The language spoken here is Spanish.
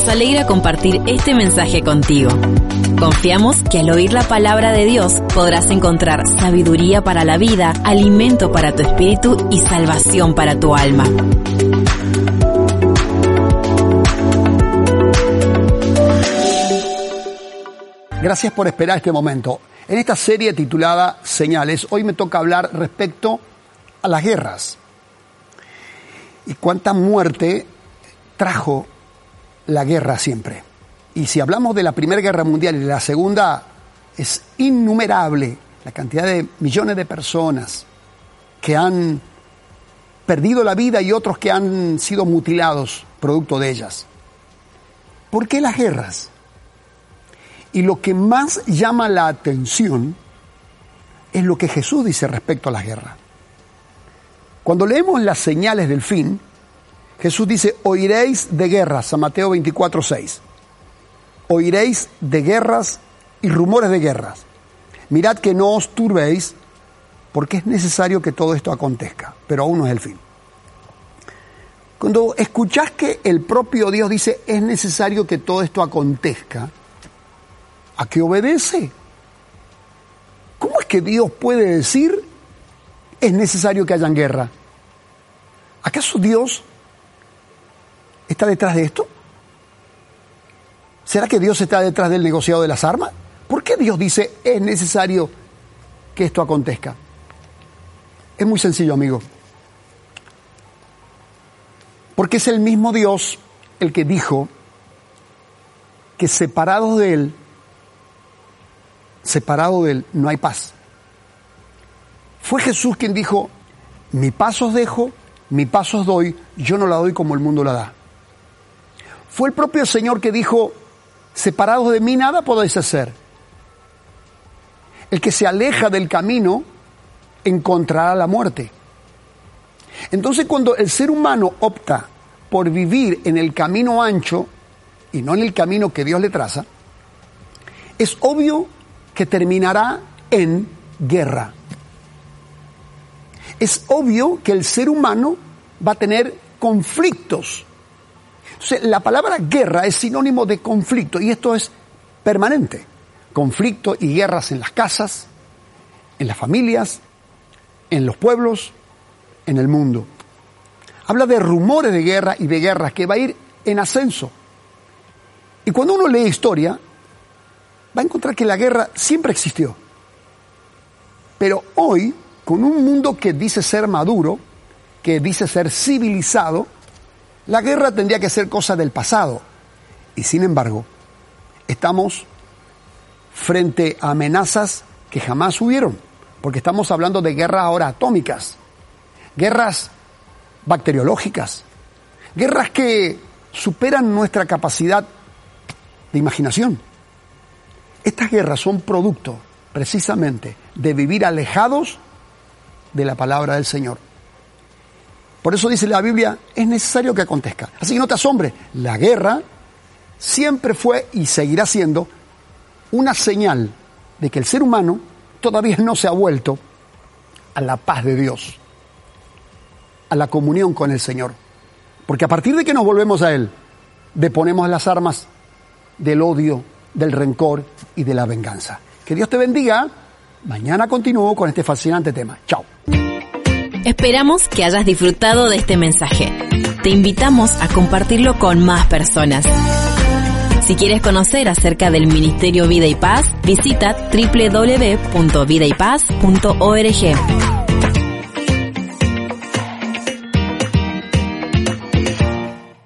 Nos alegra compartir este mensaje contigo. Confiamos que al oír la palabra de Dios podrás encontrar sabiduría para la vida, alimento para tu espíritu y salvación para tu alma. Gracias por esperar este momento. En esta serie titulada Señales, hoy me toca hablar respecto a las guerras y cuánta muerte trajo la guerra siempre. Y si hablamos de la Primera Guerra Mundial y de la Segunda, es innumerable la cantidad de millones de personas que han perdido la vida y otros que han sido mutilados producto de ellas. ¿Por qué las guerras? Y lo que más llama la atención es lo que Jesús dice respecto a las guerras. Cuando leemos las señales del fin, Jesús dice, oiréis de guerras, San Mateo 24, 6. Oiréis de guerras y rumores de guerras. Mirad que no os turbéis, porque es necesario que todo esto acontezca, pero aún no es el fin. Cuando escuchás que el propio Dios dice, es necesario que todo esto acontezca, ¿a qué obedece? ¿Cómo es que Dios puede decir, es necesario que hayan guerra? ¿Acaso Dios está detrás de esto? ¿Será que Dios está detrás del negociado de las armas? ¿Por qué Dios dice es necesario que esto acontezca? Es muy sencillo, amigo. Porque es el mismo Dios el que dijo que separados de Él, separado de Él, no hay paz. Fue Jesús quien dijo, mi paz os dejo, mi paz os doy, yo no la doy como el mundo la da. Fue el propio Señor que dijo, separados de mí nada podéis hacer. El que se aleja del camino encontrará la muerte. Entonces cuando el ser humano opta por vivir en el camino ancho y no en el camino que Dios le traza, es obvio que terminará en guerra. Es obvio que el ser humano va a tener conflictos la palabra guerra es sinónimo de conflicto y esto es permanente. Conflicto y guerras en las casas, en las familias, en los pueblos, en el mundo. Habla de rumores de guerra y de guerras que va a ir en ascenso. Y cuando uno lee historia, va a encontrar que la guerra siempre existió. Pero hoy, con un mundo que dice ser maduro, que dice ser civilizado, la guerra tendría que ser cosa del pasado. Y sin embargo, estamos frente a amenazas que jamás hubieron, porque estamos hablando de guerras ahora atómicas, guerras bacteriológicas, guerras que superan nuestra capacidad de imaginación. Estas guerras son producto precisamente de vivir alejados de la palabra del Señor. Por eso dice la Biblia, es necesario que acontezca. Así que no te asombres, la guerra siempre fue y seguirá siendo una señal de que el ser humano todavía no se ha vuelto a la paz de Dios, a la comunión con el Señor. Porque a partir de que nos volvemos a Él, deponemos las armas del odio, del rencor y de la venganza. Que Dios te bendiga. Mañana continúo con este fascinante tema. Chao. Esperamos que hayas disfrutado de este mensaje. Te invitamos a compartirlo con más personas. Si quieres conocer acerca del Ministerio Vida y Paz, visita www.vidaypaz.org.